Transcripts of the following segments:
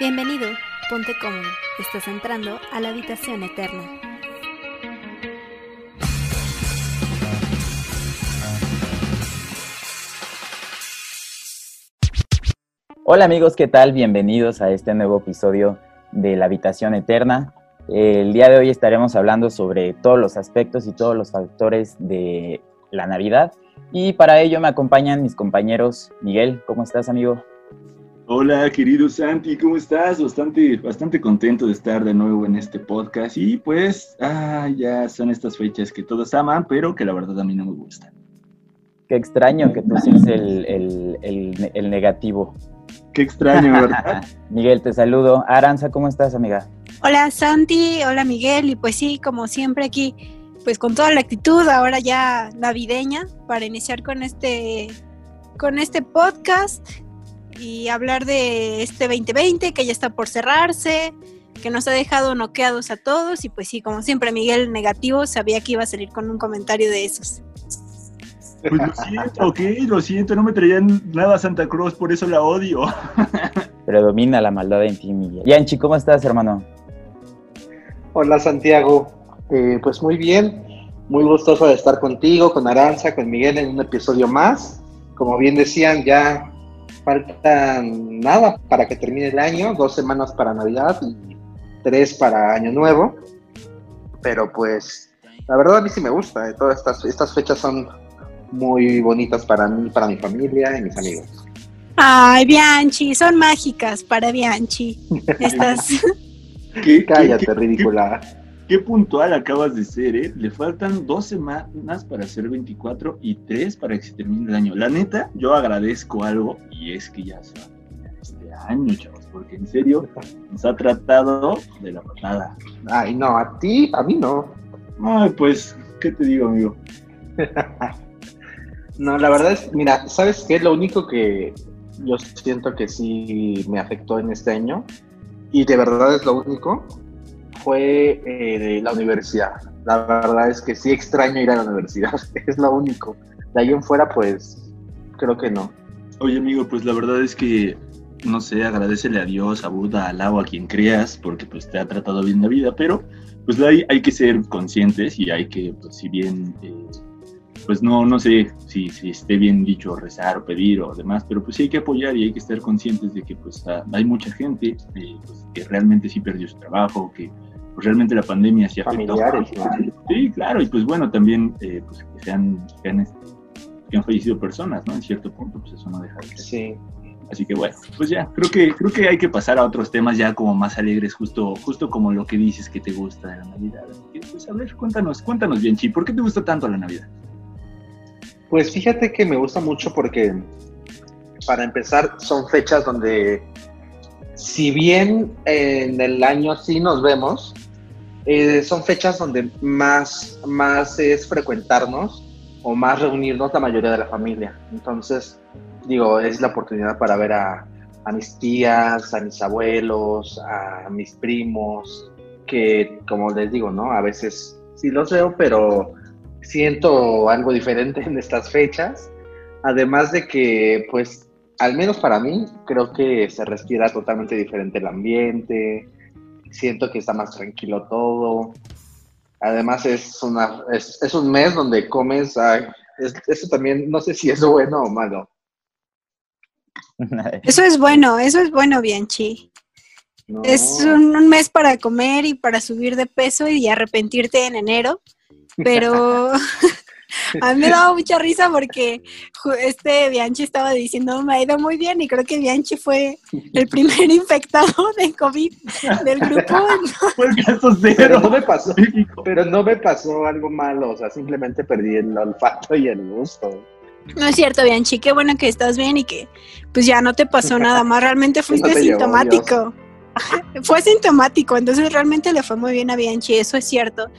Bienvenido, ponte cómodo. Estás entrando a la habitación eterna. Hola amigos, ¿qué tal? Bienvenidos a este nuevo episodio de La Habitación Eterna. El día de hoy estaremos hablando sobre todos los aspectos y todos los factores de la Navidad. Y para ello me acompañan mis compañeros. Miguel, ¿cómo estás amigo? Hola, querido Santi, ¿cómo estás? Bastante, bastante contento de estar de nuevo en este podcast. Y pues, ah, ya son estas fechas que todos aman, pero que la verdad a mí no me gustan. Qué extraño que tú seas el, el, negativo. Qué extraño, ¿verdad? Miguel, te saludo. Aranza, ¿cómo estás, amiga? Hola, Santi. Hola, Miguel. Y pues sí, como siempre aquí, pues con toda la actitud, ahora ya navideña, para iniciar con este, con este podcast y hablar de este 2020 que ya está por cerrarse, que nos ha dejado noqueados a todos y pues sí, como siempre Miguel negativo, sabía que iba a salir con un comentario de esos. Pues lo siento, ok, lo siento, no me traían nada a Santa Cruz, por eso la odio. Predomina la maldad en ti, Miguel. Yanchi, ¿cómo estás, hermano? Hola, Santiago. Eh, pues muy bien, muy gustoso de estar contigo, con Aranza, con Miguel en un episodio más. Como bien decían, ya faltan nada para que termine el año, dos semanas para Navidad y tres para Año Nuevo. Pero pues, la verdad a mí sí me gusta, eh, todas estas, estas fechas son muy bonitas para mí, para mi familia y mis amigos. Ay, Bianchi, son mágicas para Bianchi. Estas... Cállate, ridícula. Qué puntual acabas de ser, ¿eh? Le faltan dos semanas para ser 24 y tres para que se termine el año. La neta, yo agradezco algo y es que ya se va a terminar este año, chavos, porque en serio nos ha tratado de la patada. Ay, no, a ti, a mí no. Ay, pues, ¿qué te digo, amigo? no, la verdad es, mira, ¿sabes qué? Lo único que yo siento que sí me afectó en este año, y de verdad es lo único, fue eh, la universidad. La verdad es que sí extraño ir a la universidad, es lo único. De ahí en fuera, pues, creo que no. Oye, amigo, pues la verdad es que, no sé, agradecele a Dios, a Buda, al agua, a quien creas, porque pues te ha tratado bien la vida, pero pues hay, hay que ser conscientes y hay que, pues si bien, eh, pues no, no sé si, si esté bien dicho rezar o pedir o demás, pero pues sí hay que apoyar y hay que estar conscientes de que pues hay mucha gente eh, pues, que realmente sí perdió su trabajo, que pues realmente la pandemia sí afectó. Sí, claro, y pues bueno, también eh, pues que, sean, que, han, que han fallecido personas, ¿no? En cierto punto, pues eso no deja de ser. Sí. Así que bueno, pues ya, creo que, creo que hay que pasar a otros temas ya como más alegres, justo, justo como lo que dices que te gusta de la Navidad. Pues a ver, cuéntanos, cuéntanos bien, Chi, ¿por qué te gusta tanto la Navidad? Pues fíjate que me gusta mucho porque, para empezar, son fechas donde, si bien en el año sí nos vemos, eh, son fechas donde más, más es frecuentarnos o más reunirnos la mayoría de la familia. Entonces, digo, es la oportunidad para ver a, a mis tías, a mis abuelos, a mis primos, que como les digo, ¿no? A veces sí los veo, pero siento algo diferente en estas fechas. Además de que, pues, al menos para mí, creo que se respira totalmente diferente el ambiente, siento que está más tranquilo todo. Además es, una, es, es un mes donde comes, eso también no sé si es bueno o malo. Eso es bueno, eso es bueno, Bianchi. Es un, un, mes para comer y para subir de peso y arrepentirte en enero, pero A mí me daba mucha risa porque este Bianchi estaba diciendo, me ha ido muy bien y creo que Bianchi fue el primer infectado de COVID del grupo. Fue el caso cero. Pero no me pasó, pero no me pasó algo malo, o sea, simplemente perdí el olfato y el gusto. No es cierto, Bianchi, qué bueno que estás bien y que pues ya no te pasó nada más, realmente fuiste sintomático. fue sintomático, entonces realmente le fue muy bien a Bianchi, eso es cierto.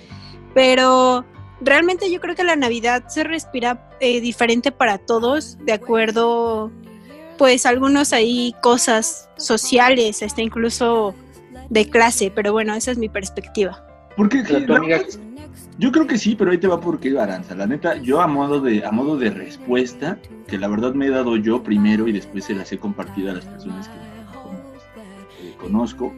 Pero realmente yo creo que la Navidad se respira eh, diferente para todos, de acuerdo, pues algunos hay cosas sociales, hasta incluso de clase, pero bueno, esa es mi perspectiva. ¿Por qué? Yo creo que sí, pero ahí te va por qué, Aranza. La neta, yo a modo de, a modo de respuesta, que la verdad me he dado yo primero y después se las he compartido a las personas que, conozco,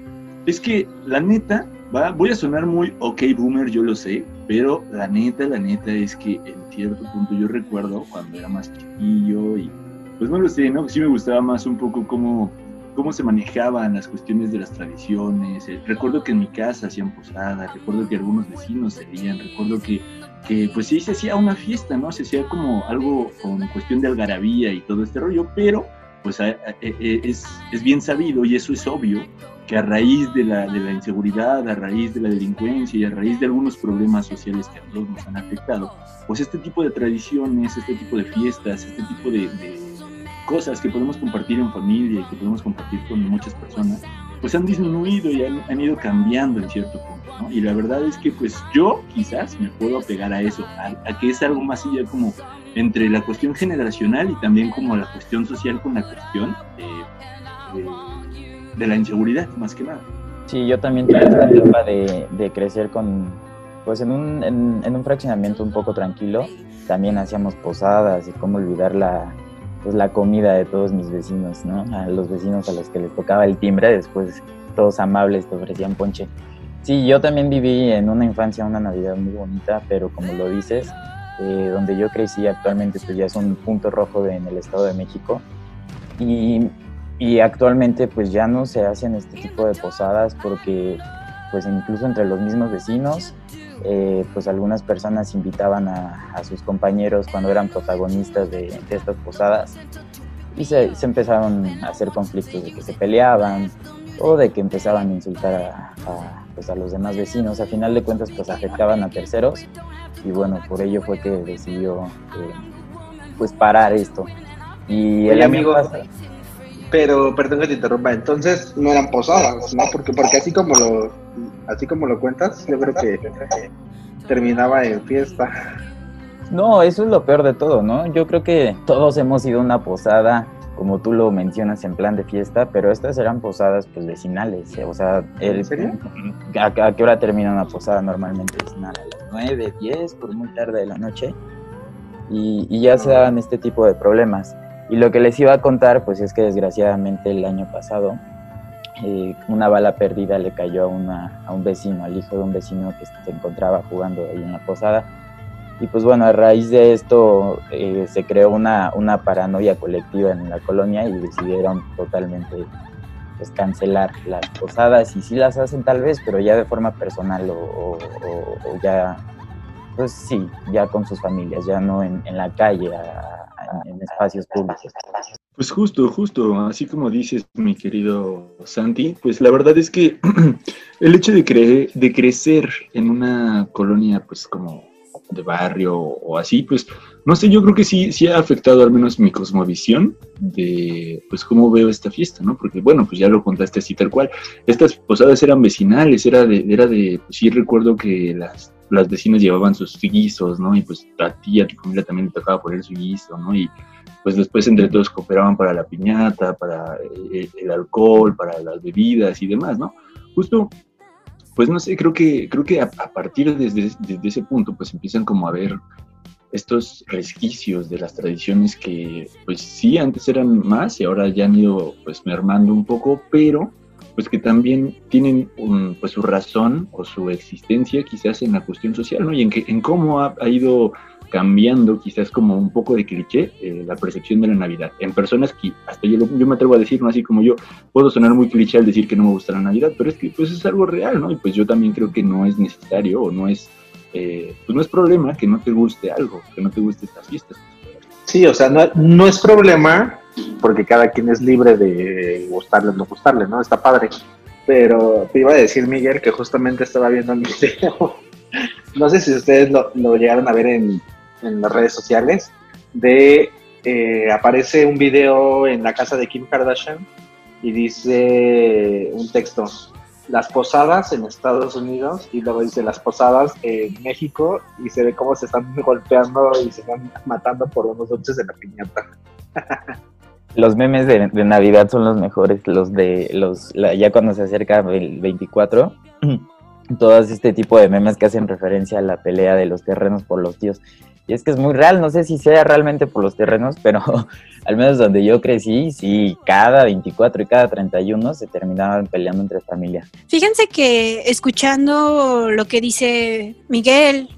es que la neta, va, voy a sonar muy ok boomer, yo lo sé, pero la neta, la neta es que en cierto punto yo recuerdo cuando era más chiquillo y pues no lo sé, ¿no? Sí me gustaba más un poco cómo cómo se manejaban las cuestiones de las tradiciones. Eh, recuerdo que en mi casa hacían posadas, recuerdo que algunos vecinos se veían, recuerdo que, que pues sí se hacía una fiesta, ¿no? Se hacía como algo con cuestión de algarabía y todo este rollo, pero pues es, es bien sabido y eso es obvio que a raíz de la, de la inseguridad, a raíz de la delincuencia y a raíz de algunos problemas sociales que a todos nos han afectado, pues este tipo de tradiciones, este tipo de fiestas, este tipo de cosas que podemos compartir en familia y que podemos compartir con muchas personas, pues han disminuido y han, ido cambiando en cierto punto, ¿no? Y la verdad es que pues yo quizás me puedo apegar a eso, a, que es algo más allá como entre la cuestión generacional y también como la cuestión social con la cuestión de, la inseguridad, más que nada. Sí, yo también tuve esta etapa de, de, crecer con, pues en un, en, en un fraccionamiento un poco tranquilo, también hacíamos posadas y cómo olvidar la, pues la comida de todos mis vecinos, ¿no? A los vecinos a los que les tocaba el timbre, después todos amables te ofrecían ponche. Sí, yo también viví en una infancia una Navidad muy bonita, pero como lo dices, eh, donde yo crecí actualmente pues ya es un punto rojo en el Estado de México y, y actualmente pues ya no se hacen este tipo de posadas porque pues incluso entre los mismos vecinos eh, pues algunas personas invitaban a, sus compañeros cuando eran protagonistas de, estas posadas y se, empezaron a hacer conflictos de que se peleaban o de que empezaban a insultar a, pues a los demás vecinos. A final de cuentas pues afectaban a terceros y bueno, por ello fue que decidió eh, pues parar esto. Y el amigo... pero perdón que te interrumpa, entonces no eran posadas, ¿no? Porque, porque así como lo así como lo cuentas, yo creo que terminaba en fiesta. No, eso es lo peor de todo, ¿no? Yo creo que todos hemos ido a una posada, como tú lo mencionas, en plan de fiesta, pero estas eran posadas pues vecinales, o sea, el, ¿A, qué hora termina una posada normalmente vecinal? A las 9, 10, por muy tarde de la noche, y, y ya se daban este tipo de problemas. Y lo que les iba a contar, pues es que desgraciadamente el año pasado eh, una bala perdida le cayó a, una, a un vecino, al hijo de un vecino que se encontraba jugando ahí en la posada. Y pues bueno, a raíz de esto eh, se creó una, una paranoia colectiva en la colonia y decidieron totalmente pues, cancelar las posadas y sí las hacen tal vez, pero ya de forma personal o, ya, pues sí, ya con sus familias, ya no en, en la calle, en espacios públicos. Pues justo, justo, así como dices, mi querido Santi, pues la verdad es que el hecho de, de crecer en una colonia, pues como de barrio o así, pues no sé, yo creo que sí, sí ha afectado al menos mi cosmovisión de, pues cómo veo esta fiesta, ¿no? Porque bueno, pues ya lo contaste así tal cual. Estas posadas eran vecinales, era de, era de, pues sí recuerdo que las, las vecinas llevaban sus guisos, ¿no? Y pues a ti, a tu familia también le tocaba poner su guiso, ¿no? Y pues después entre todos cooperaban para la piñata, para eh, el, alcohol, para las bebidas y demás, ¿no? Justo, pues no sé, creo que, creo que a, partir desde, desde, ese punto, pues empiezan como a ver estos resquicios de las tradiciones que, pues sí, antes eran más y ahora ya han ido, pues, mermando un poco, pero pues que también tienen pues su razón o su existencia quizás en la cuestión social, ¿no? Y en, que, en cómo ha, ha ido cambiando quizás como un poco de cliché eh, la percepción de la Navidad. En personas que hasta yo, yo me atrevo a decir, ¿no? así como yo, puedo sonar muy cliché al decir que no me gusta la Navidad, pero es que pues es algo real, ¿no? Y pues yo también creo que no es necesario o no es, eh, pues no es problema que no te guste algo, que no te guste estas fiestas. Sí, o sea, no, no es problema porque cada quien es libre de gustarle o no gustarle, ¿no? Está padre. Pero te iba a decir, Miguel, que justamente estaba viendo un video. no sé si ustedes lo, lo llegaron a ver en, en las redes sociales de eh, aparece un video en la casa de Kim Kardashian y dice un texto las posadas en Estados Unidos y luego dice las posadas en México y se ve cómo se están golpeando y se están matando por unos dulces de la piñata. Los memes de, Navidad son los mejores, los de los ya cuando se acerca el 24 todos este tipo de memes que hacen referencia a la pelea de los terrenos por los tíos. Y es que es muy real, no sé si sea realmente por los terrenos, pero al menos donde yo crecí, sí, cada 24 y cada 31 se terminaban peleando entre familia. Fíjense que escuchando lo que dice Miguel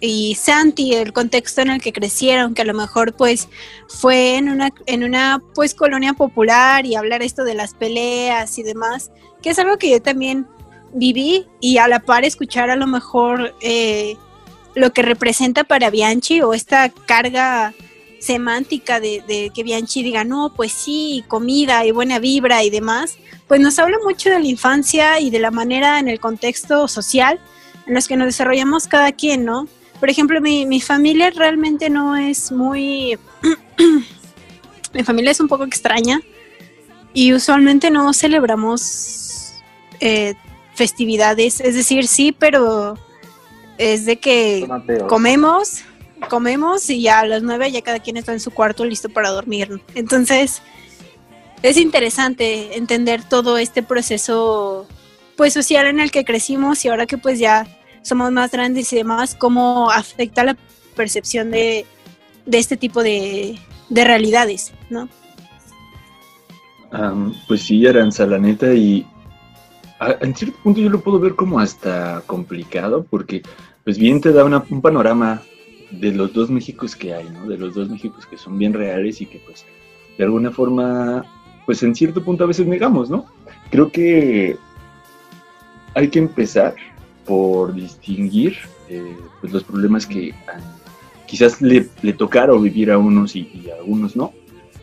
y Santi, el contexto en el que crecieron, que a lo mejor pues fue en una, en una pues colonia popular y hablar esto de las peleas y demás, que es algo que yo también viví y a la par escuchar a lo mejor eh, lo que representa para Bianchi o esta carga semántica de, que Bianchi diga, no, pues sí, comida y buena vibra y demás, pues nos habla mucho de la infancia y de la manera en el contexto social en los que nos desarrollamos cada quien, ¿no? Por ejemplo, mi, mi familia realmente no es muy... mi familia es un poco extraña y usualmente no celebramos eh, festividades, es decir, sí, pero es de que comemos, comemos y ya a las nueve ya cada quien está en su cuarto listo para dormir. Entonces, es interesante entender todo este proceso pues social en el que crecimos y ahora que pues ya somos más grandes y demás, cómo afecta la percepción de, este tipo de, realidades, ¿no? pues sí, Aranza, la neta, y en cierto punto yo lo puedo ver como hasta complicado, porque pues bien te da un panorama de los dos Méxicos que hay, ¿no? De los dos Méxicos que son bien reales y que pues de alguna forma, pues en cierto punto a veces negamos, ¿no? Creo que hay que empezar por distinguir eh, pues los problemas que quizás le, le tocaron vivir a unos y, a algunos no,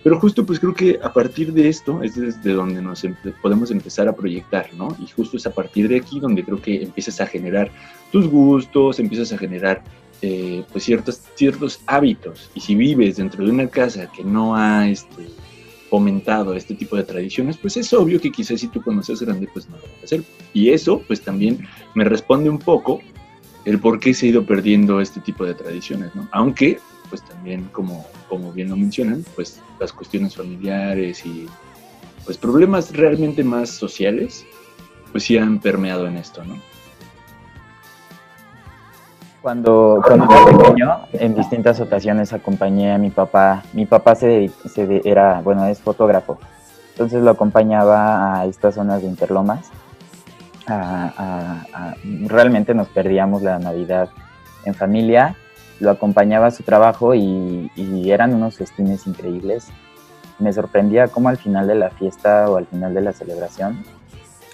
pero justo pues creo que a partir de esto es desde donde nos podemos empezar a proyectar, ¿no? Y justo es a partir de aquí donde creo que empiezas a generar tus gustos, empiezas a generar eh, pues ciertos, ciertos hábitos. Y si vives dentro de una casa que no ha este, fomentado este tipo de tradiciones, pues es obvio que quizás si tú conoces grande, pues no lo vas a hacer. Y eso pues también me responde un poco el por qué se ha ido perdiendo este tipo de tradiciones, ¿no? Aunque pues también como, como bien lo mencionan, pues las cuestiones familiares y pues problemas realmente más sociales, pues sí han permeado en esto, ¿no? Cuando, cuando era pequeño, en distintas ocasiones acompañé a mi papá. Mi papá se, se era, bueno, es fotógrafo. Entonces lo acompañaba a estas zonas de Interlomas. realmente nos perdíamos la Navidad en familia lo acompañaba a su trabajo y, eran unos festines increíbles. Me sorprendía cómo al final de la fiesta o al final de la celebración,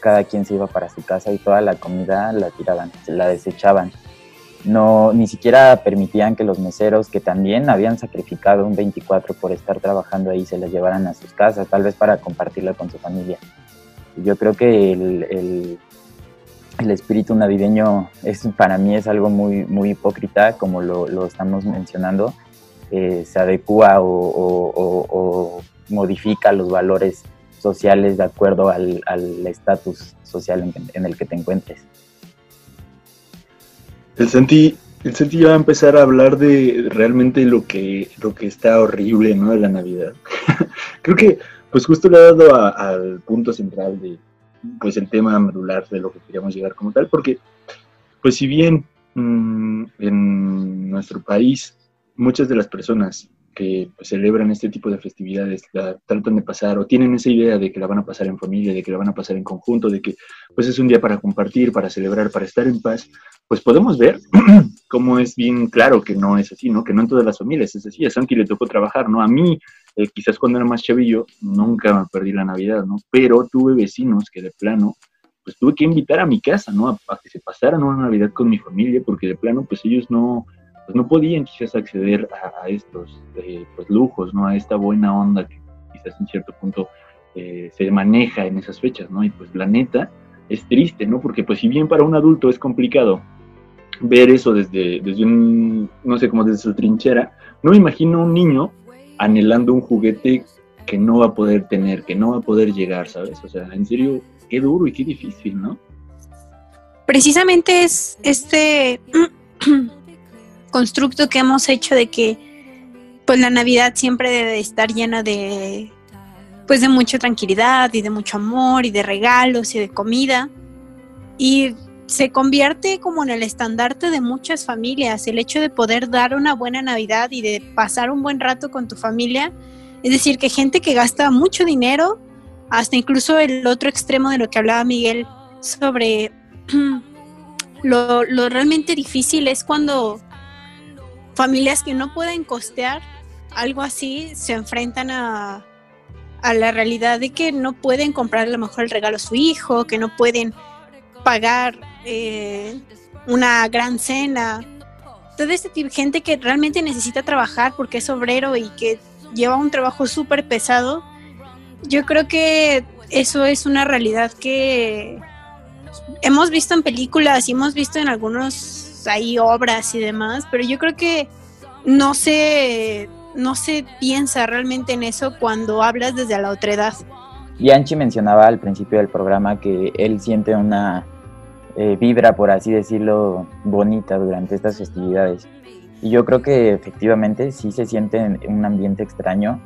cada quien se iba para su casa y toda la comida la tiraban, la desechaban. No, ni siquiera permitían que los meseros, que también habían sacrificado un 24 por estar trabajando ahí, se la llevaran a sus casas, tal vez para compartirla con su familia. Yo creo que el el espíritu navideño es, para mí es algo muy, muy hipócrita, como lo, estamos mencionando. Eh, se adecua o, modifica los valores sociales de acuerdo al estatus social en, el que te encuentres. El sentí el Santi ya va a empezar a hablar de realmente lo que, lo que está horrible ¿no? de la Navidad. Creo que pues justo le ha dado al punto central de, pues el tema medular de lo que queríamos llegar como tal, porque pues si bien mm, en nuestro país muchas de las personas que pues, celebran este tipo de festividades tratan de pasar o tienen esa idea de que la van a pasar en familia, de que la van a pasar en conjunto, de que pues es un día para compartir, para celebrar, para estar en paz, pues podemos ver cómo es bien claro que no es así, ¿no? Que no en todas las familias es así. A Santi le tocó trabajar, ¿no? A mí eh, quizás cuando era más chavillo, nunca me perdí la Navidad, ¿no? Pero tuve vecinos que de plano, pues tuve que invitar a mi casa, ¿no? A, que se pasaran una Navidad con mi familia, porque de plano, pues ellos no, pues no podían quizás acceder a, estos eh, pues, lujos, ¿no? A esta buena onda que quizás en cierto punto eh, se maneja en esas fechas, ¿no? Y pues la neta es triste, ¿no? Porque pues si bien para un adulto es complicado ver eso desde, desde un, no sé, como desde su trinchera, no me imagino un niño anhelando un juguete que no va a poder tener, que no va a poder llegar, ¿sabes? O sea, en serio, qué duro y qué difícil, ¿no? Precisamente es este constructo que hemos hecho de que pues la Navidad siempre debe estar llena de pues de mucha tranquilidad y de mucho amor y de regalos y de comida. Y se convierte como en el estandarte de muchas familias, el hecho de poder dar una buena Navidad y de pasar un buen rato con tu familia. Es decir, que gente que gasta mucho dinero, hasta incluso el otro extremo de lo que hablaba Miguel sobre lo, lo realmente difícil es cuando familias que no pueden costear algo así se enfrentan a, a la realidad de que no pueden comprar a lo mejor el regalo a su hijo, que no pueden pagar eh, una gran cena. Todo este tipo de gente que realmente necesita trabajar porque es obrero y que lleva un trabajo súper pesado. Yo creo que eso es una realidad que hemos visto en películas y hemos visto en algunos ahí obras y demás, pero yo creo que no se no se piensa realmente en eso cuando hablas desde la otredad. Yanchi mencionaba al principio del programa que él siente una eh, vibra, por así decirlo, bonita durante estas festividades. Y yo creo que efectivamente sí se siente en un ambiente extraño.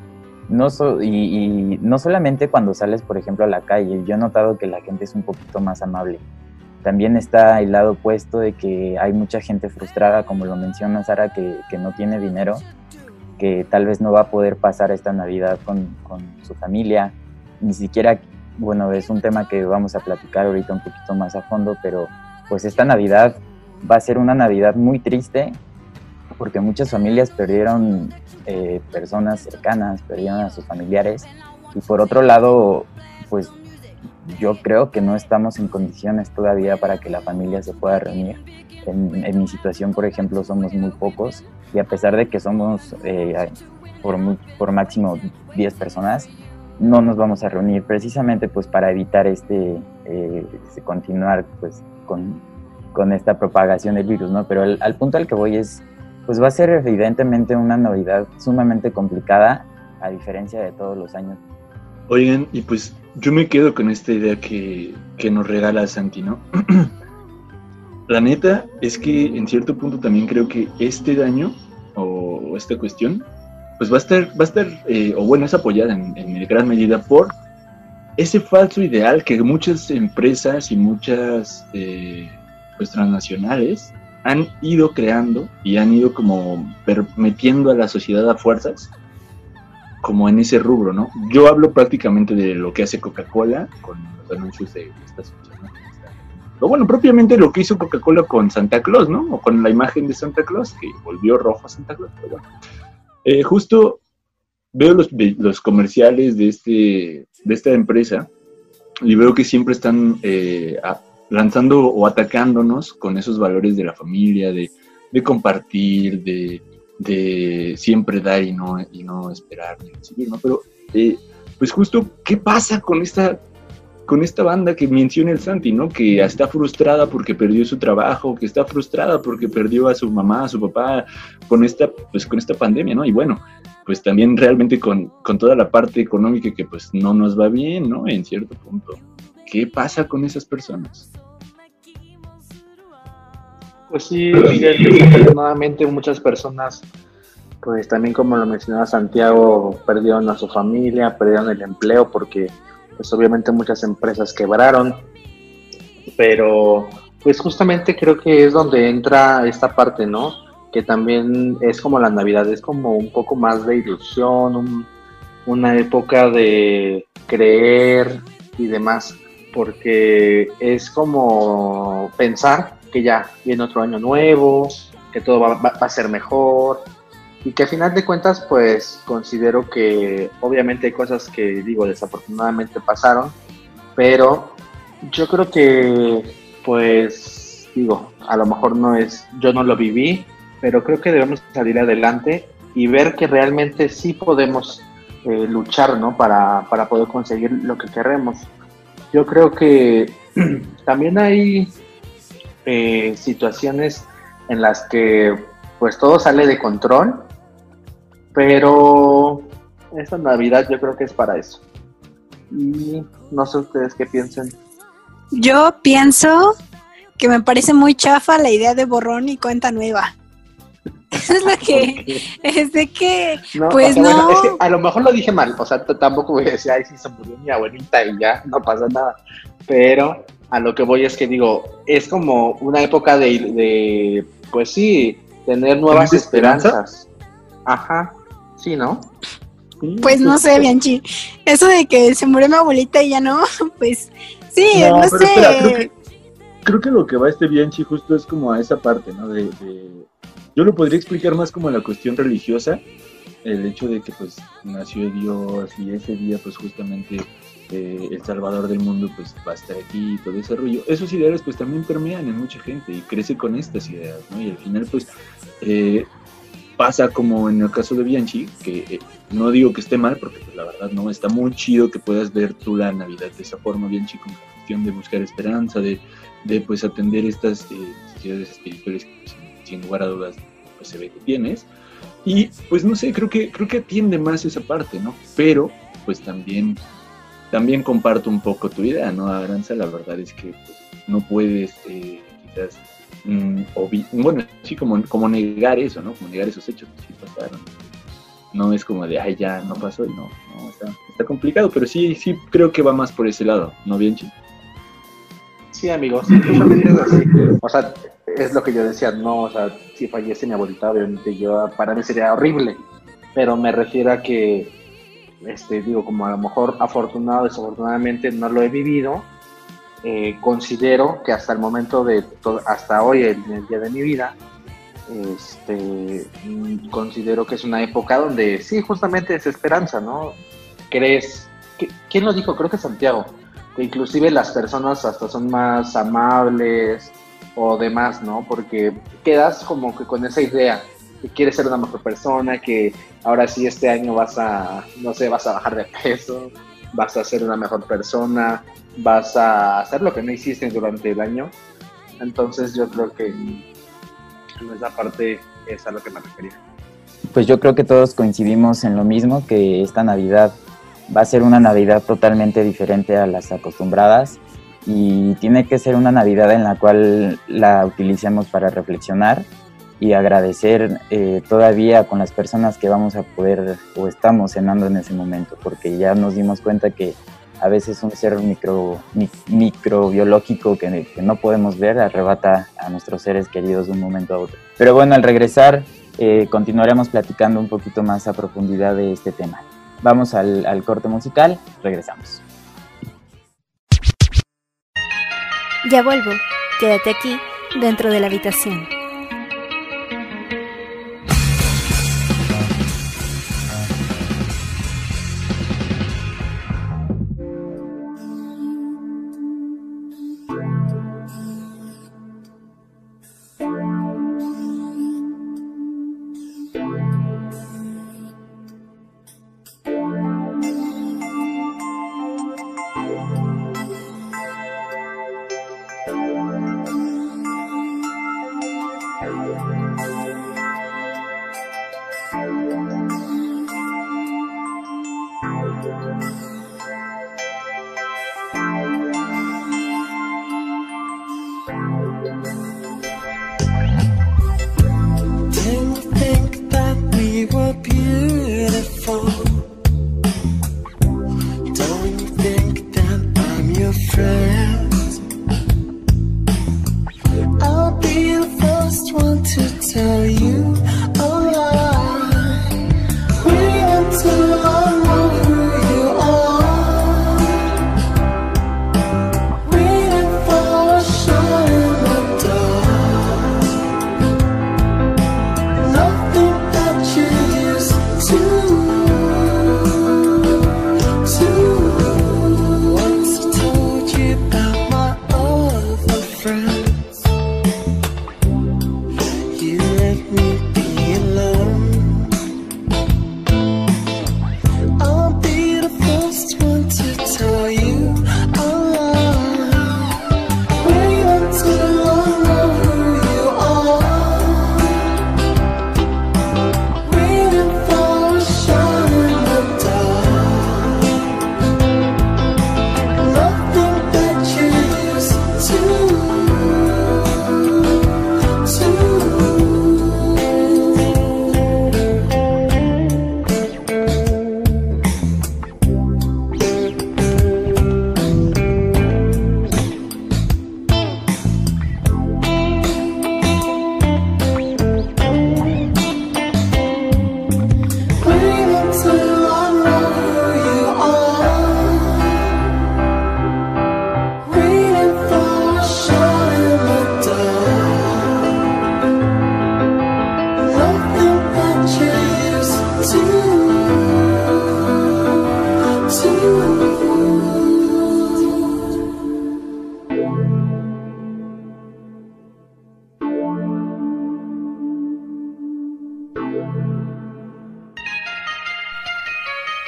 No y, no solamente cuando sales, por ejemplo, a la calle. Yo he notado que la gente es un poquito más amable. También está el lado opuesto de que hay mucha gente frustrada, como lo menciona Sara, que, no tiene dinero que tal vez no va a poder pasar esta Navidad con, con, su familia, ni siquiera, bueno, es un tema que vamos a platicar ahorita un poquito más a fondo, pero pues esta Navidad va a ser una Navidad muy triste porque muchas familias perdieron eh, personas cercanas, perdieron a sus familiares. Y por otro lado, pues yo creo que no estamos en condiciones todavía para que la familia se pueda reunir. En, en mi situación, por ejemplo, somos muy pocos y a pesar de que somos eh, por, por máximo 10 personas, no nos vamos a reunir precisamente pues para evitar este, eh, continuar pues con, con, esta propagación del virus, ¿no? Pero al punto al que voy es, pues va a ser evidentemente una Navidad sumamente complicada a diferencia de todos los años. Oigan, y pues yo me quedo con esta idea que, que nos regala Santi, ¿no? La neta es que en cierto punto también creo que este daño o, esta cuestión, pues va a estar, va a estar eh, o bueno, es apoyada en, gran medida por ese falso ideal que muchas empresas y muchas eh, pues transnacionales han ido creando y han ido como metiendo a la sociedad a fuerzas como en ese rubro, ¿no? Yo hablo prácticamente de lo que hace Coca-Cola con los anuncios de estas o bueno, propiamente lo que hizo Coca-Cola con Santa Claus, ¿no? O con la imagen de Santa Claus, que volvió rojo a Santa Claus. Pero bueno. Eh, justo veo los, los, comerciales de, este, de esta empresa y veo que siempre están eh, lanzando o atacándonos con esos valores de la familia, de, de compartir, de, de, siempre dar y no, y no esperar ni recibir, ¿no? Pero, eh, pues justo, ¿qué pasa con esta con esta banda que menciona el Santi, ¿no? Que está frustrada porque perdió su trabajo, que está frustrada porque perdió a su mamá, a su papá con esta, pues con esta pandemia, ¿no? Y bueno, pues también realmente con, con toda la parte económica que pues no nos va bien, ¿no? En cierto punto. ¿Qué pasa con esas personas? Pues sí, desafortunadamente muchas personas, pues también como lo mencionaba Santiago, perdieron a su familia, perdieron el empleo porque pues obviamente muchas empresas quebraron, pero pues justamente creo que es donde entra esta parte, ¿no? Que también es como la Navidad, es como un poco más de ilusión, una época de creer y demás, porque es como pensar que ya viene otro año nuevo, que todo va, a ser mejor, y que a final de cuentas pues considero que obviamente hay cosas que digo desafortunadamente pasaron, pero yo creo que pues digo, a lo mejor no es, yo no lo viví, pero creo que debemos salir adelante y ver que realmente sí podemos eh, luchar, ¿no? Para, para poder conseguir lo que queremos. Yo creo que también hay eh, situaciones en las que pues todo sale de control pero esta Navidad yo creo que es para eso. Y no sé ustedes qué piensen. Yo pienso que me parece muy chafa la idea de borrón y cuenta nueva. Eso es lo que, es de que, pues no. es que a lo mejor lo dije mal, o sea, tampoco voy a decir, ay, sí, se murió mi abuelita y ya, no pasa nada. Pero a lo que voy es que digo, es como una época de, de pues sí, tener nuevas esperanzas. Ajá, sí, ¿no? pues no sé, Bianchi. Eso de que se murió mi abuelita y ya no, pues sí, no, sé. creo, que, lo que va este Bianchi justo es como a esa parte, ¿no? De, yo lo podría explicar más como la cuestión religiosa, el hecho de que pues nació Dios y ese día pues justamente eh, el Salvador del mundo pues va a estar aquí y todo ese rollo. Esos ideales pues también permean en mucha gente y crece con estas ideas, ¿no? Y al final pues eh, pasa como en el caso de Bianchi, que eh, no digo que esté mal, porque pues, la verdad no está muy chido que puedas ver tú la Navidad de esa forma, Bianchi, con la cuestión de buscar esperanza, de, de pues atender estas eh, necesidades espirituales que pues, sin, lugar a dudas pues, se ve que tienes. Y pues no sé, creo que, creo que atiende más esa parte, ¿no? Pero pues también, también comparto un poco tu idea, ¿no, Aranza? La verdad es que pues, no puedes eh, quizás Mm, bueno, sí, como, como negar eso, ¿no? Como negar esos hechos que sí pasaron. No es como de, ay, ya no pasó y no, está, complicado, pero sí, sí creo que va más por ese lado, ¿no, Bianchi? Sí, amigos, sí, así. O sea, es lo que yo decía, no, o sea, si fallece mi abuelita, obviamente yo, para mí sería horrible, pero me refiero a que, este, digo, como a lo mejor afortunado, desafortunadamente no lo he vivido, eh, considero que hasta el momento de, hasta hoy, el día de mi vida, este, mm, considero que es una época donde sí, justamente es esperanza, ¿no? Crees, ¿quién lo dijo? Creo que Santiago, que inclusive las personas hasta son más amables o demás, ¿no? Porque quedas como que con esa idea que quieres ser una mejor persona, que ahora sí este año vas a, no sé, vas a bajar de peso, vas a ser una mejor persona, vas a hacer lo que no hiciste durante el año. Entonces yo creo que en esa parte es a lo que me refería. Pues yo creo que todos coincidimos en lo mismo, que esta Navidad va a ser una Navidad totalmente diferente a las acostumbradas y tiene que ser una Navidad en la cual la utilicemos para reflexionar y agradecer eh, todavía con las personas que vamos a poder o estamos cenando en ese momento, porque ya nos dimos cuenta que a veces un ser micro, microbiológico que, que, no podemos ver arrebata a nuestros seres queridos de un momento a otro. Pero bueno, al regresar eh, continuaremos platicando un poquito más a profundidad de este tema. Vamos al, al corte musical, regresamos. Ya vuelvo, quédate aquí dentro de la habitación.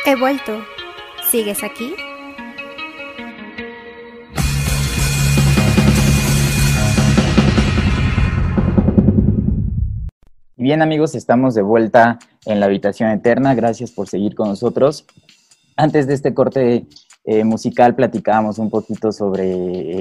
He vuelto. ¿Sigues aquí? Bien amigos, estamos de vuelta en la habitación eterna. Gracias por seguir con nosotros. Antes de este corte eh, musical platicábamos un poquito sobre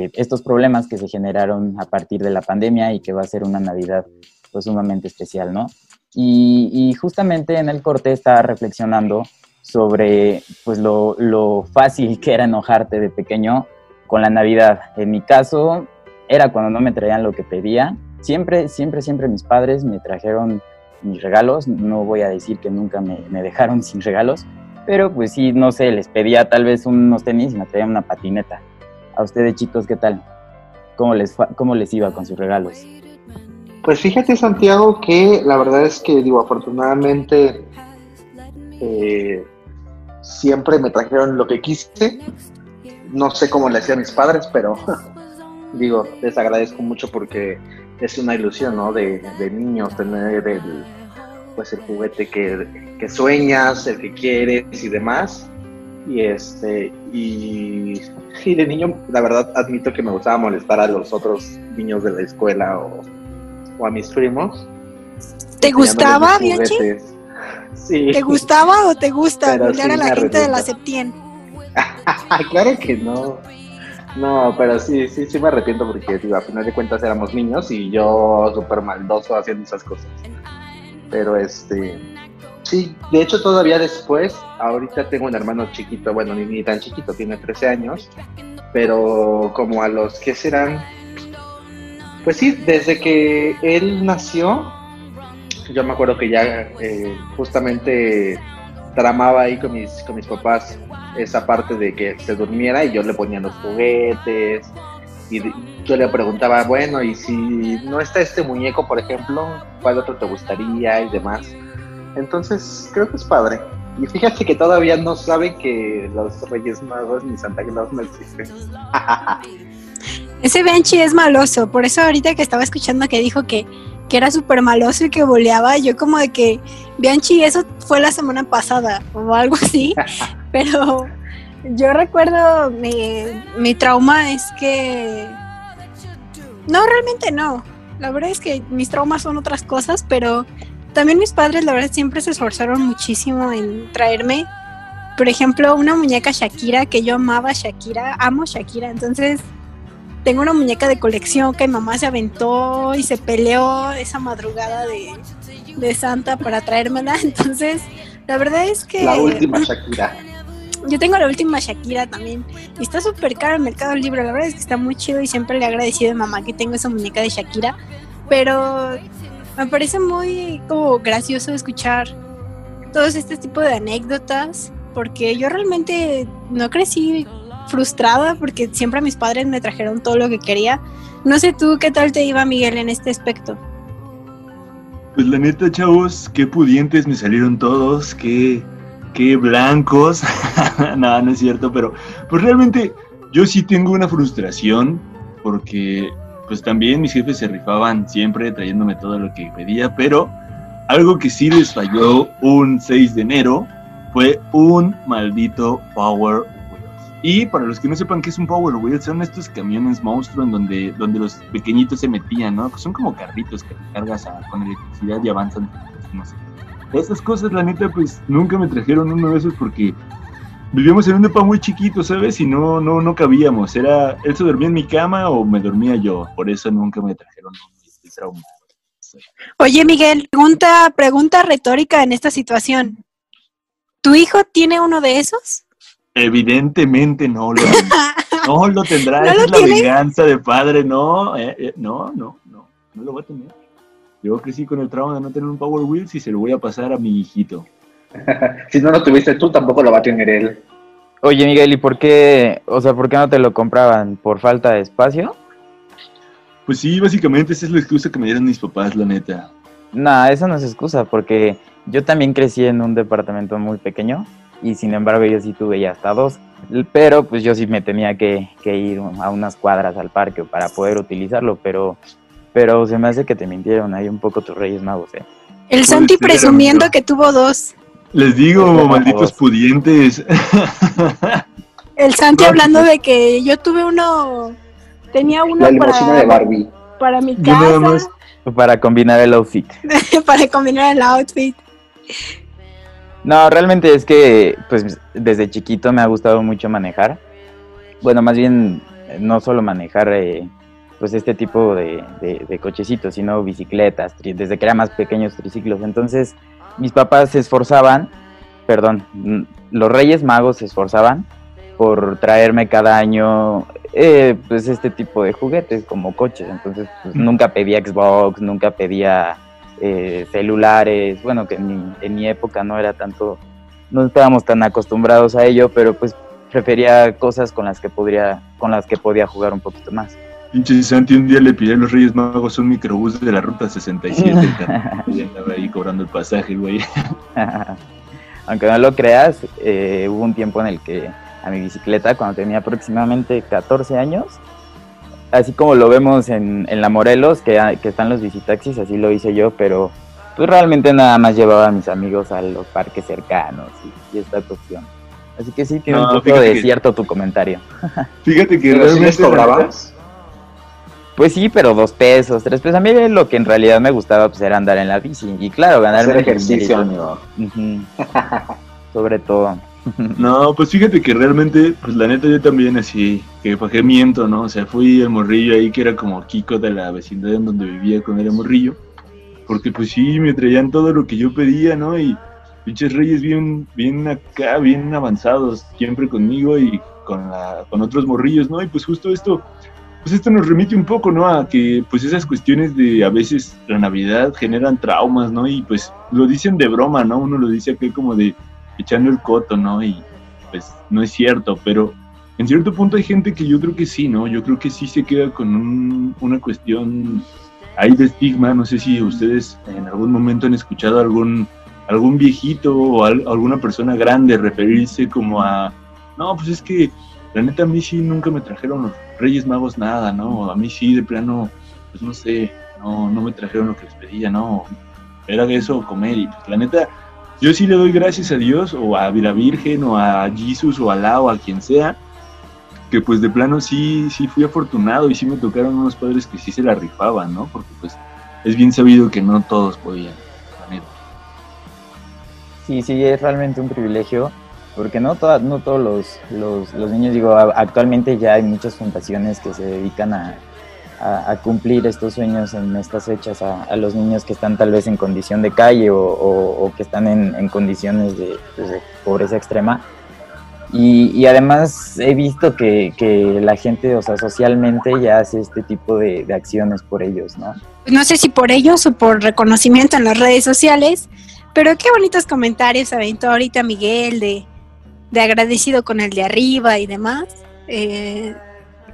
eh, estos problemas que se generaron a partir de la pandemia y que va a ser una Navidad pues, sumamente especial, ¿no? Y, justamente en el corte estaba reflexionando sobre pues, lo, lo fácil que era enojarte de pequeño con la Navidad. En mi caso, era cuando no me traían lo que pedía siempre, siempre, siempre mis padres me trajeron mis regalos. No voy a decir que nunca me, dejaron sin regalos, pero pues sí, no sé, les pedía tal vez unos tenis y me traían una patineta. A ustedes chicos, ¿qué tal? ¿Cómo les, cómo les iba con sus regalos? Pues fíjate Santiago que la verdad es que digo, afortunadamente eh, siempre me trajeron lo que quise. No sé cómo le hacían mis padres, pero digo, les agradezco mucho porque es una ilusión, ¿no? De, niños, tener el, pues el juguete que, sueñas, el que quieres y demás. Y este, y, de niño, la verdad, admito que me gustaba molestar a los otros niños de la escuela o, a mis primos. ¿Te gustaba, Bianchi? Sí. ¿Te gustaba o te gusta bullear a la gente de la Septien? claro que no. No, pero sí, sí, sí me arrepiento porque, digo, a final de cuentas éramos niños y yo súper maldoso haciendo esas cosas. Pero este, sí, de hecho todavía después, ahorita tengo un hermano chiquito, bueno, ni, ni tan chiquito, tiene 13 años, pero como a los que serán, pues sí, desde que él nació, yo me acuerdo que ya eh, justamente tramaba ahí con mis, con mis papás esa parte de que se durmiera y yo le ponía los juguetes y yo le preguntaba, bueno, y si no está este muñeco, por ejemplo, ¿cuál otro te gustaría y demás? Entonces, creo que es padre. Y fíjate que todavía no sabe que los Reyes Magos ni Santa Claus no existen. Ese Benchi es maloso, por eso ahorita que estaba escuchando que dijo que que era súper maloso y que boleaba. yo como de que, Bianchi, eso fue la semana pasada o algo así. pero yo recuerdo, mi, mi trauma es que... No, realmente no. La verdad es que mis traumas son otras cosas, pero también mis padres, la verdad, siempre se esforzaron muchísimo en traerme, por ejemplo, una muñeca Shakira, que yo amaba Shakira, amo Shakira, entonces tengo una muñeca de colección que mi mamá se aventó y se peleó esa madrugada de, Santa para traérmela. Entonces, la verdad es que. La última Shakira. Yo tengo la última Shakira también. Y está súper caro el Mercado Libre. La verdad es que está muy chido y siempre le he agradecido a mi mamá que tengo esa muñeca de Shakira. Pero me parece muy como gracioso escuchar todos este tipo de anécdotas. Porque yo realmente no crecí frustrada porque siempre mis padres me trajeron todo lo que quería. No sé tú qué tal te iba, Miguel, en este aspecto. Pues la neta, chavos, qué pudientes me salieron todos, qué, qué blancos. no, no es cierto, pero pues realmente yo sí tengo una frustración porque pues también mis jefes se rifaban siempre trayéndome todo lo que pedía, pero algo que sí les falló un 6 de enero fue un maldito Power y para los que no sepan qué es un Power Wheel, son estos camiones monstruos en donde, donde los pequeñitos se metían, ¿no? Son como carritos que cargas con electricidad y avanzan, no sé. Esas cosas, la neta, pues nunca me trajeron uno de esos porque vivíamos en un depa muy chiquito, ¿sabes? Y no, no, no cabíamos. Era, él se dormía en mi cama o me dormía yo. Por eso nunca me trajeron este trauma. Oye, Miguel, pregunta, pregunta retórica en esta situación. ¿Tu hijo tiene uno de esos? Evidentemente no lo, no lo tendrá. Esa es la venganza de padre. No, eh, eh, no, no, no, no lo va a tener. Yo crecí con el trauma de no tener un Power Wheels y se lo voy a pasar a mi hijito. si no lo tuviste tú, tampoco lo va a tener él. Oye, Miguel, ¿y por qué, o sea, por qué no te lo compraban? ¿Por falta de espacio? Pues sí, básicamente esa es la excusa que me dieron mis papás, la neta. Nah, eso no es excusa, porque yo también crecí en un departamento muy pequeño y sin embargo yo sí tuve ya hasta dos. Pero pues yo sí me tenía que, ir a unas cuadras al parque para poder utilizarlo, pero, pero se me hace que te mintieron ahí un poco tus Reyes Magos, ¿eh? El Santi presumiendo que tuvo dos. Les digo, malditos pudientes. El Santi hablando de que yo tuve uno, tenía uno La para, de Barbie. para mi casa, Para combinar el outfit. para combinar el outfit. No, realmente es que pues desde chiquito me ha gustado mucho manejar. Bueno, más bien no solo manejar eh, pues este tipo de, de- cochecitos, sino bicicletas, desde que era más pequeños triciclos. Entonces mis papás se esforzaban, perdón, mm, los Reyes Magos se esforzaban por traerme cada año eh, pues este tipo de juguetes como coches. Entonces pues, nunca pedía Xbox, nunca pedía eh, celulares, bueno, que en mi, en mi época no era tanto, no estábamos tan acostumbrados a ello, pero pues prefería cosas con las que podría, con las que podía jugar un poquito más. Pinche Santi un día le pidió a los Reyes Magos un microbús de la ruta 67. y andaba ahí cobrando el pasaje, güey. Aunque no lo creas, eh, hubo un tiempo en el que a mi bicicleta, cuando tenía aproximadamente 14 años, así como lo vemos en, en la Morelos, que, hay- que están los visitaxis, así lo hice yo, pero pues realmente nada más llevaba a mis amigos a los parques cercanos y, y esta cuestión. Así que sí, tiene No, un poco de que- cierto tu comentario. Fíjate que realmente. les cobrabas. Pues sí, pero dos pesos, tres pesos. A mí lo que en realidad me gustaba pues era andar en la bici. Y claro, ganarme Hacer el ejercicio. Sobre todo. No, pues fíjate que realmente, pues la neta yo también así, que que miento, ¿no? O sea, fui el morrillo ahí que era como Kiko de la vecindad en donde vivía cuando era morrillo. Porque pues sí, me traían todo lo que yo pedía, ¿no? Y pinches reyes bien, bien acá, bien avanzados, siempre conmigo y con, con otros morrillos, ¿no? Y pues justo esto, pues esto nos remite un poco, ¿no? A que pues esas cuestiones de a veces la Navidad generan traumas, ¿no? Y pues lo dicen de broma, ¿no? Uno lo dice aquí como de echando el coto, ¿no? Y pues no es cierto, pero en cierto punto hay gente que yo creo que sí, ¿no? Yo creo que sí se queda con un- una cuestión ahí de estigma, no sé si ustedes en algún momento han escuchado algún algún viejito o al- alguna persona grande referirse como a, no, pues es que la neta a mí sí nunca me trajeron los Reyes Magos nada, ¿no? A mí sí de plano, pues no sé, no, no me trajeron lo que les pedía, ¿no? Era eso comer y pues la neta, yo sí le doy gracias a Dios o a la Virgen o a Jesús o a Alá o a quien sea, que pues de plano sí, sí fui afortunado y sí me tocaron unos padres que sí se la rifaban, ¿no? Porque pues es bien sabido que no todos podían, la. Sí, sí, es realmente un privilegio, porque no, todas, no todos los, los, los niños, digo, actualmente ya hay muchas fundaciones que se dedican a, a- a cumplir estos sueños en estas fechas a, a los niños que están tal vez en condición de calle o, o- o que están en, en condiciones de, pues, de pobreza extrema. Y, y además he visto que, que la gente, o sea, socialmente ya hace este tipo de, de acciones por ellos, ¿no? Pues no sé si por ellos o por reconocimiento en las redes sociales, pero qué bonitos comentarios aventó ahorita Miguel de, de agradecido con el de arriba y demás. Eh,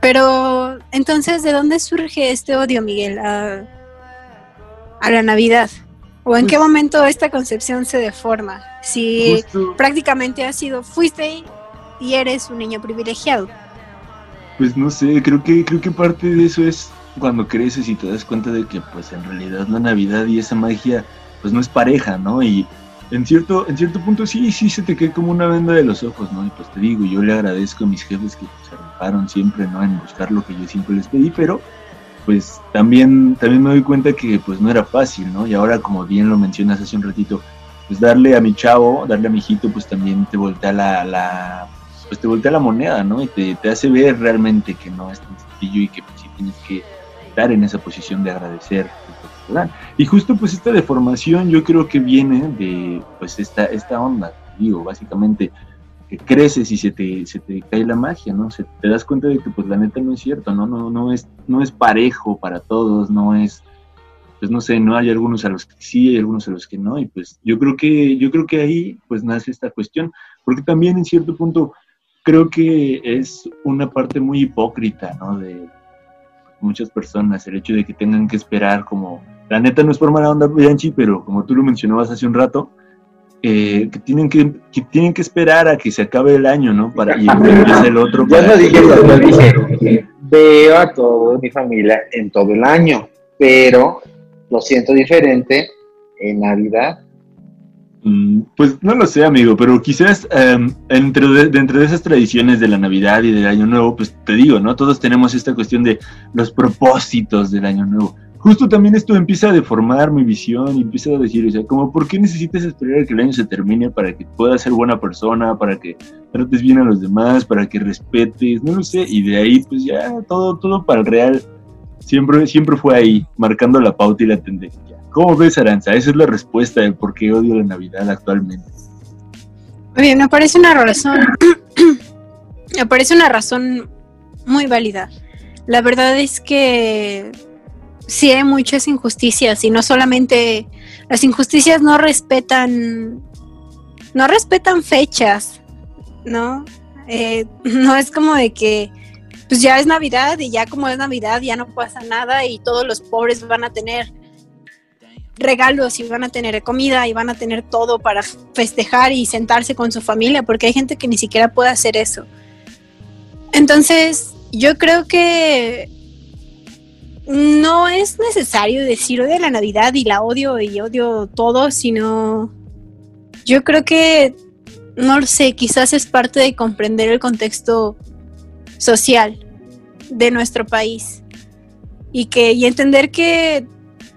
pero entonces, ¿de dónde surge este odio, Miguel, a, a la Navidad? ¿O en qué Pues- momento esta concepción se deforma? Si Justo, prácticamente has sido, fuiste y eres un niño privilegiado. pues no sé, creo que, creo que parte de eso es cuando creces y te das cuenta de que pues en realidad la Navidad y esa magia pues no es pareja, ¿no? Y en cierto, en cierto punto sí, sí se te cae como una venda de los ojos, ¿no? Y pues te digo, yo le agradezco a mis jefes que pues, se rifaron siempre, ¿no? En buscar lo que yo siempre les pedí, pero pues también, también me doy cuenta que pues no era fácil, ¿no? Y ahora como bien lo mencionas hace un ratito, pues darle a mi chavo, darle a mi hijito, pues también te voltea la, la pues te voltea la moneda, ¿no? Y te, te hace ver realmente que no es tan sencillo y que pues sí tienes que estar en esa posición de agradecer Y justo pues esta deformación yo creo que viene de pues esta, esta onda, digo, básicamente que creces y se te, se te cae la magia, ¿no? Se, te das cuenta de que pues la neta no es cierto, ¿no? No, no, es, no es parejo para todos, no es, pues no sé, no hay algunos a los que sí, hay algunos a los que no, y pues yo creo que, yo creo que ahí pues nace esta cuestión, porque también en cierto punto creo que es una parte muy hipócrita, ¿no? De muchas personas, el hecho de que tengan que esperar como, la neta no es por mala onda, Bianchi, pero como tú lo mencionabas hace un rato, eh, que, tienen que, que tienen que esperar a que se acabe el año, ¿no? Para, y empieza el otro. Yo no dije eso, yo dije, veo a toda mi familia en todo el año, pero lo siento diferente en Navidad. Mm, pues no lo sé, amigo, pero quizás dentro, de, dentro de esas tradiciones de la Navidad y del Año Nuevo, pues te digo, ¿no? Todos tenemos esta cuestión de los propósitos del Año Nuevo. Justo también esto empieza a deformar mi visión y empieza a decir, o sea, como, ¿por qué necesitas esperar que el año se termine para que puedas ser buena persona, para que trates bien a los demás, para que respetes, no lo sé, y de ahí, pues ya, todo, todo para el real, siempre, siempre fue ahí, marcando la pauta y la tendencia. ¿Cómo ves, Aranza? Esa es la respuesta del por qué odio la Navidad actualmente. Bien, me parece una razón, me parece una razón muy válida. La verdad es que sí hay muchas injusticias y no solamente las injusticias no respetan, no respetan fechas, ¿no? Eh, no es como de que pues ya es Navidad y ya como es Navidad ya no pasa nada y todos los pobres van a tener regalos y van a tener comida y van a tener todo para festejar y sentarse con su familia, porque hay gente que ni siquiera puede hacer eso. Entonces, yo creo que no es necesario decir odio la Navidad y la odio y odio todo, sino yo creo que, no lo sé, quizás es parte de comprender el contexto social de nuestro país y que y entender que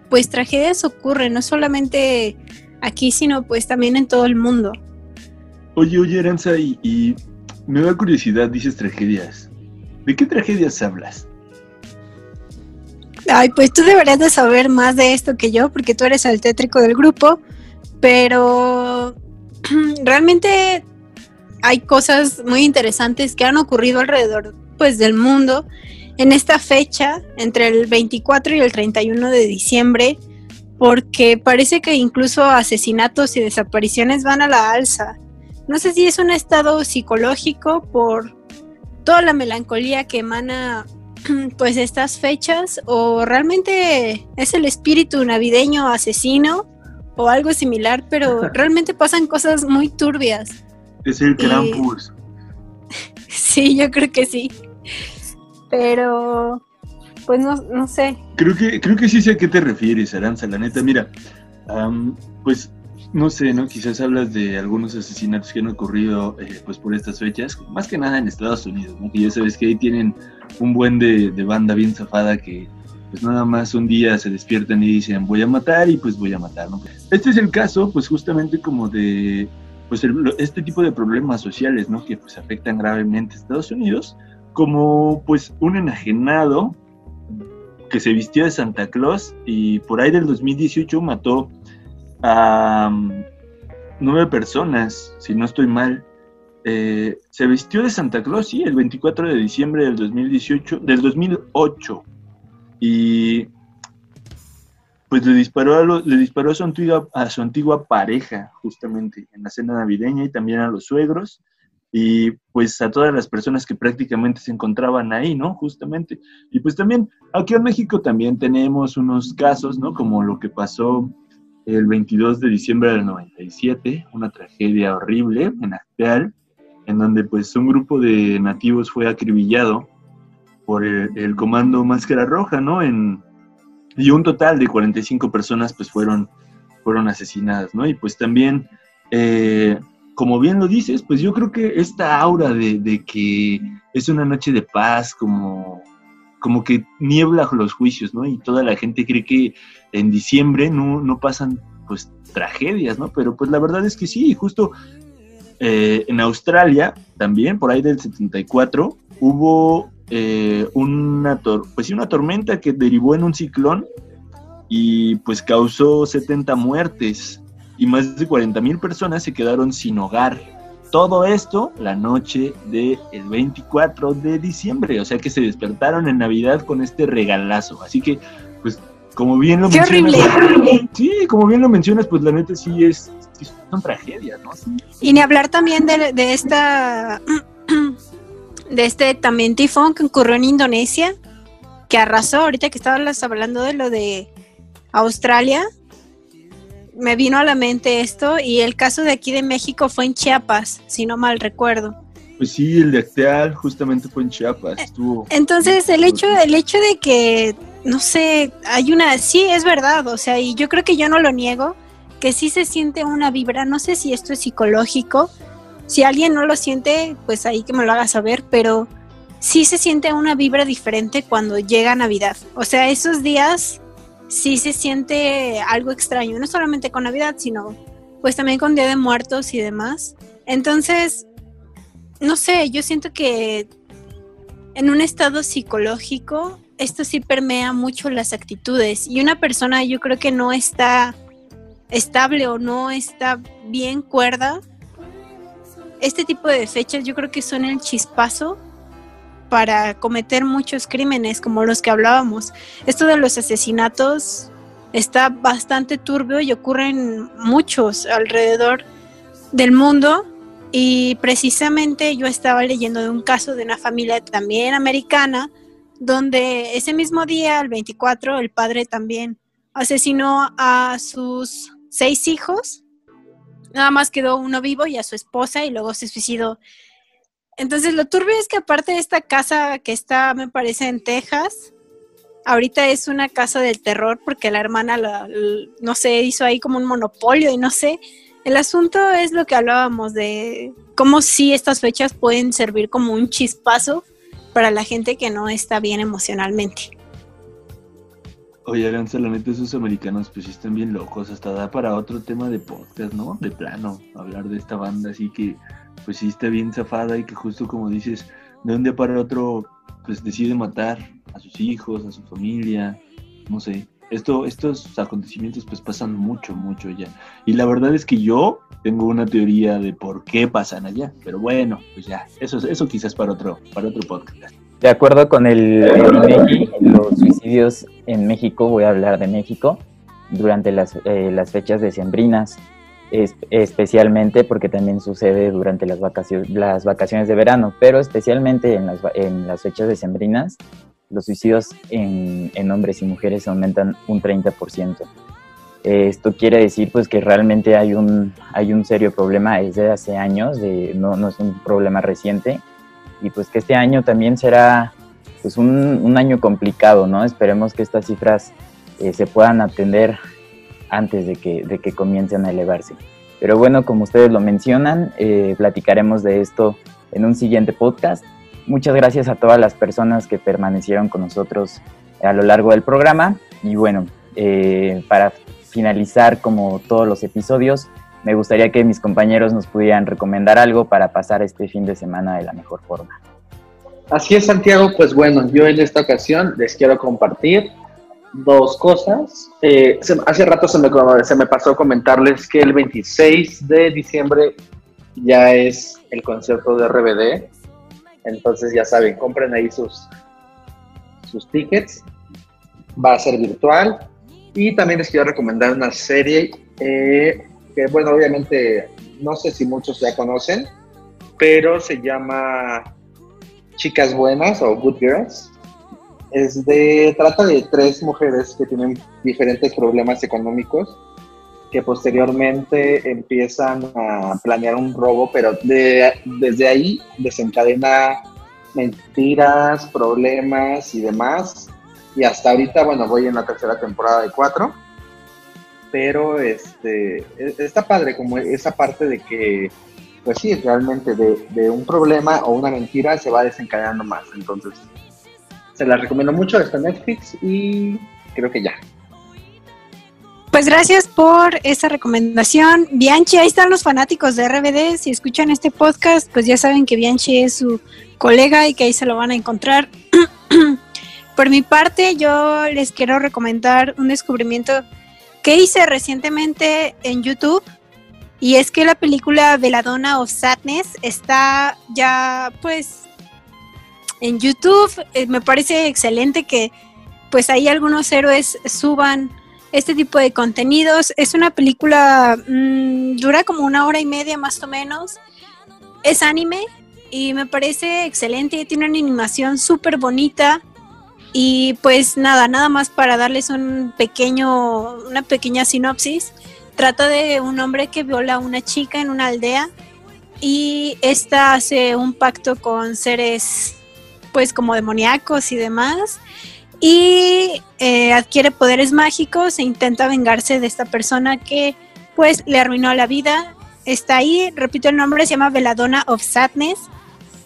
pues tragedias ocurren, no solamente aquí, sino pues también en todo el mundo. Oye, oye, Aranza, y, me da curiosidad, dices tragedias. ¿De qué tragedias hablas? Ay, pues tú deberías de saber más de esto que yo, porque tú eres el tétrico del grupo, pero realmente hay cosas muy interesantes que han ocurrido alrededor pues del mundo en esta fecha, entre el 24 y el 31 de diciembre, porque parece que incluso asesinatos y desapariciones van a la alza. No sé si es un estado psicológico por toda la melancolía que emana pues estas fechas o realmente es el espíritu navideño asesino o algo similar, pero realmente pasan cosas muy turbias. Es el Krampus. sí, yo creo que sí pero pues no, no sé. Creo que, creo que sí sé a qué te refieres, Aranza, la neta. Mira, pues no sé, ¿no? Quizás hablas de algunos asesinatos que han ocurrido eh, pues por estas fechas, más que nada en Estados Unidos, ¿no? Que ya sabes que ahí tienen un buen de, banda bien zafada que pues nada más un día se despiertan y dicen voy a matar y pues voy a matar, ¿no? Este es el caso pues justamente como de pues este tipo de problemas sociales, ¿no? Que pues afectan gravemente a Estados Unidos como pues un enajenado que se vistió de Santa Claus y por ahí del 2018 mató a mm, nueve personas, si no estoy mal. Eh, se vistió de Santa Claus, sí, el 24 de diciembre del 2018, del 2008. Y pues le disparó, a le disparó su antigua, a su antigua pareja, justamente, en la cena navideña y también a los suegros y pues a todas las personas que prácticamente se encontraban ahí, ¿no? Justamente. Y pues también aquí en México también tenemos unos casos, ¿no? Como lo que pasó el 22 de diciembre del 97, una tragedia horrible en Acteal, en donde pues un grupo de nativos fue acribillado por el, comando Máscara Roja, ¿no? En, y un total de 45 personas pues fueron, fueron asesinadas, ¿no? Y pues también... Eh, como bien lo dices, pues yo creo que esta aura de, que es una noche de paz, como, como que niebla los juicios, ¿no? Y toda la gente cree que en diciembre no, pasan pues tragedias, ¿no? Pero pues la verdad es que sí, justo eh, en Australia también, por ahí del 74, hubo eh, una, pues, una tormenta que derivó en un ciclón y pues causó 70 muertes y más de 40 mil personas se quedaron sin hogar. Todo esto la noche del 24 de diciembre, o sea que se despertaron en Navidad con este regalazo. Así que, pues, como bien lo mencionas. Sí, como bien lo mencionas, pues la neta sí es, son tragedias, ¿no? Y ni hablar también de, de esta, de este también tifón que ocurrió en Indonesia, que arrasó, ahorita que estabas hablando de lo de Australia, me vino a la mente esto y el caso de aquí de México fue en Chiapas, si no mal recuerdo. Pues sí, el de Acteal justamente fue en Chiapas. Estuvo Entonces, el hecho, el hecho de que, no sé, hay una, sí, es verdad, o sea, y yo creo que yo no lo niego, que sí se siente una vibra, no sé si esto es psicológico, si alguien no lo siente, pues ahí que me lo haga saber, pero sí se siente una vibra diferente cuando llega Navidad. O sea, esos días sí se siente algo extraño, no solamente con Navidad, sino pues también con Día de Muertos y demás. Entonces, no sé, yo siento que en un estado psicológico esto sí permea mucho las actitudes y una persona yo creo que no está estable o no está bien cuerda, este tipo de fechas yo creo que son el chispazo para cometer muchos crímenes como los que hablábamos. Esto de los asesinatos está bastante turbio y ocurren muchos alrededor del mundo. Y precisamente yo estaba leyendo de un caso de una familia también americana, donde ese mismo día, el 24, el padre también asesinó a sus seis hijos, nada más quedó uno vivo y a su esposa y luego se suicidó. Entonces lo turbio es que aparte de esta casa que está, me parece, en Texas, ahorita es una casa del terror porque la hermana, no sé, hizo ahí como un monopolio y no sé. El asunto es lo que hablábamos de cómo sí estas fechas pueden servir como un chispazo para la gente que no está bien emocionalmente. Oye, Aranza, la esos americanos pues están bien locos, hasta da para otro tema de podcast, ¿no? De plano, hablar de esta banda así que pues sí está bien zafada y que justo como dices, de un día para otro pues decide matar a sus hijos, a su familia, no sé. Esto, estos acontecimientos pues pasan mucho, mucho allá. Y la verdad es que yo tengo una teoría de por qué pasan allá, pero bueno, pues ya, eso, eso quizás para otro, para otro podcast. De acuerdo con el, los suicidios en México, voy a hablar de México, durante las, eh, las fechas decembrinas, especialmente porque también sucede durante las vacaciones, las vacaciones de verano, pero especialmente en las, en las fechas decembrinas, los suicidios en, en hombres y mujeres aumentan un 30%. Esto quiere decir pues que realmente hay un, hay un serio problema desde hace años, de, no, no es un problema reciente, y pues que este año también será pues un, un año complicado, ¿no? Esperemos que estas cifras eh, se puedan atender antes de que, de que comiencen a elevarse. Pero bueno, como ustedes lo mencionan, eh, platicaremos de esto en un siguiente podcast. Muchas gracias a todas las personas que permanecieron con nosotros a lo largo del programa. Y bueno, eh, para finalizar como todos los episodios, me gustaría que mis compañeros nos pudieran recomendar algo para pasar este fin de semana de la mejor forma. Así es, Santiago. Pues bueno, yo en esta ocasión les quiero compartir dos cosas. Eh, hace rato se me, se me pasó comentarles que el 26 de diciembre ya es el concierto de RBD. Entonces ya saben, compren ahí sus, sus tickets. Va a ser virtual. Y también les quiero recomendar una serie eh, que bueno, obviamente no sé si muchos ya conocen, pero se llama Chicas Buenas o Good Girls. Es de, trata de tres mujeres que tienen diferentes problemas económicos que posteriormente empiezan a planear un robo, pero de, desde ahí desencadena mentiras, problemas y demás. Y hasta ahorita, bueno, voy en la tercera temporada de cuatro pero este e, está padre como esa parte de que pues sí, realmente de, un problema o una mentira se va desencadenando más. Entonces, se la recomiendo mucho, está Netflix y creo que ya. Pues gracias por esa recomendación. Bianchi, ahí están los fanáticos de RBD. Si escuchan este podcast, pues ya saben que Bianchi es su colega y que ahí se lo van a encontrar. por mi parte, yo les quiero recomendar un descubrimiento que hice recientemente en YouTube y es que la película Veladona of Sadness está ya pues en YouTube. Eh, me parece excelente que pues ahí algunos héroes suban este tipo de contenidos. Es una película, mm, dura como una hora y media más o menos. Es anime y me parece excelente. Tiene una animación súper bonita. Y pues nada, nada más para darles un pequeño, una pequeña sinopsis. Trata de un hombre que viola a una chica en una aldea y esta hace un pacto con seres pues como demoníacos y demás y eh, adquiere poderes mágicos e intenta vengarse de esta persona que pues le arruinó la vida. Está ahí, repito el nombre, se llama Veladona of Sadness.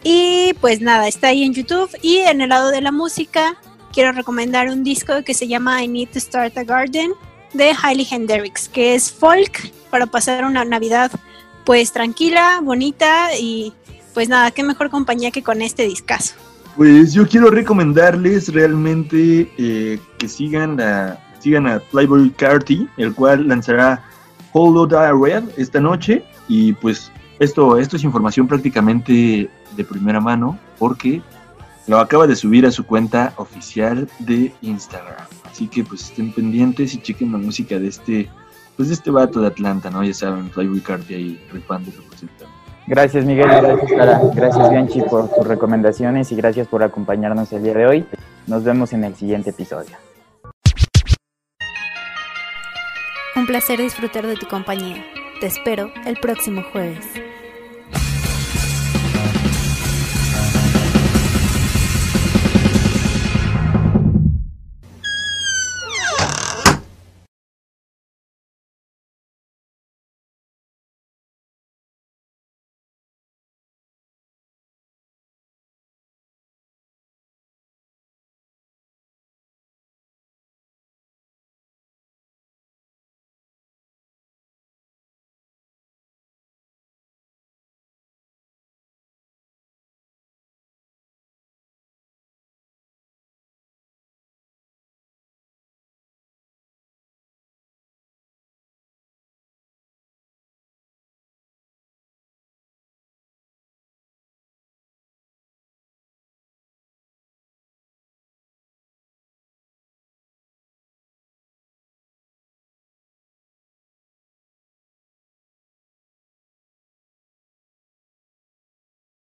Y pues nada, está ahí en YouTube. Y en el lado de la música, quiero recomendar un disco que se llama I Need to Start a Garden de Hailey Hendrix, que es folk para pasar una Navidad pues tranquila, bonita y pues nada, qué mejor compañía que con este discazo. Pues yo quiero recomendarles realmente eh, que sigan a, sigan a Playboy Carty, el cual lanzará Hold Die Red esta noche y pues esto, esto es información prácticamente de primera mano porque lo acaba de subir a su cuenta oficial de Instagram. Así que pues estén pendientes y chequen la música de este, pues de este vato de Atlanta, ¿no? Ya saben, Playboy Carty ahí rifando Gracias Miguel, gracias Clara, gracias Bianchi por tus recomendaciones y gracias por acompañarnos el día de hoy. Nos vemos en el siguiente episodio. Un placer disfrutar de tu compañía. Te espero el próximo jueves.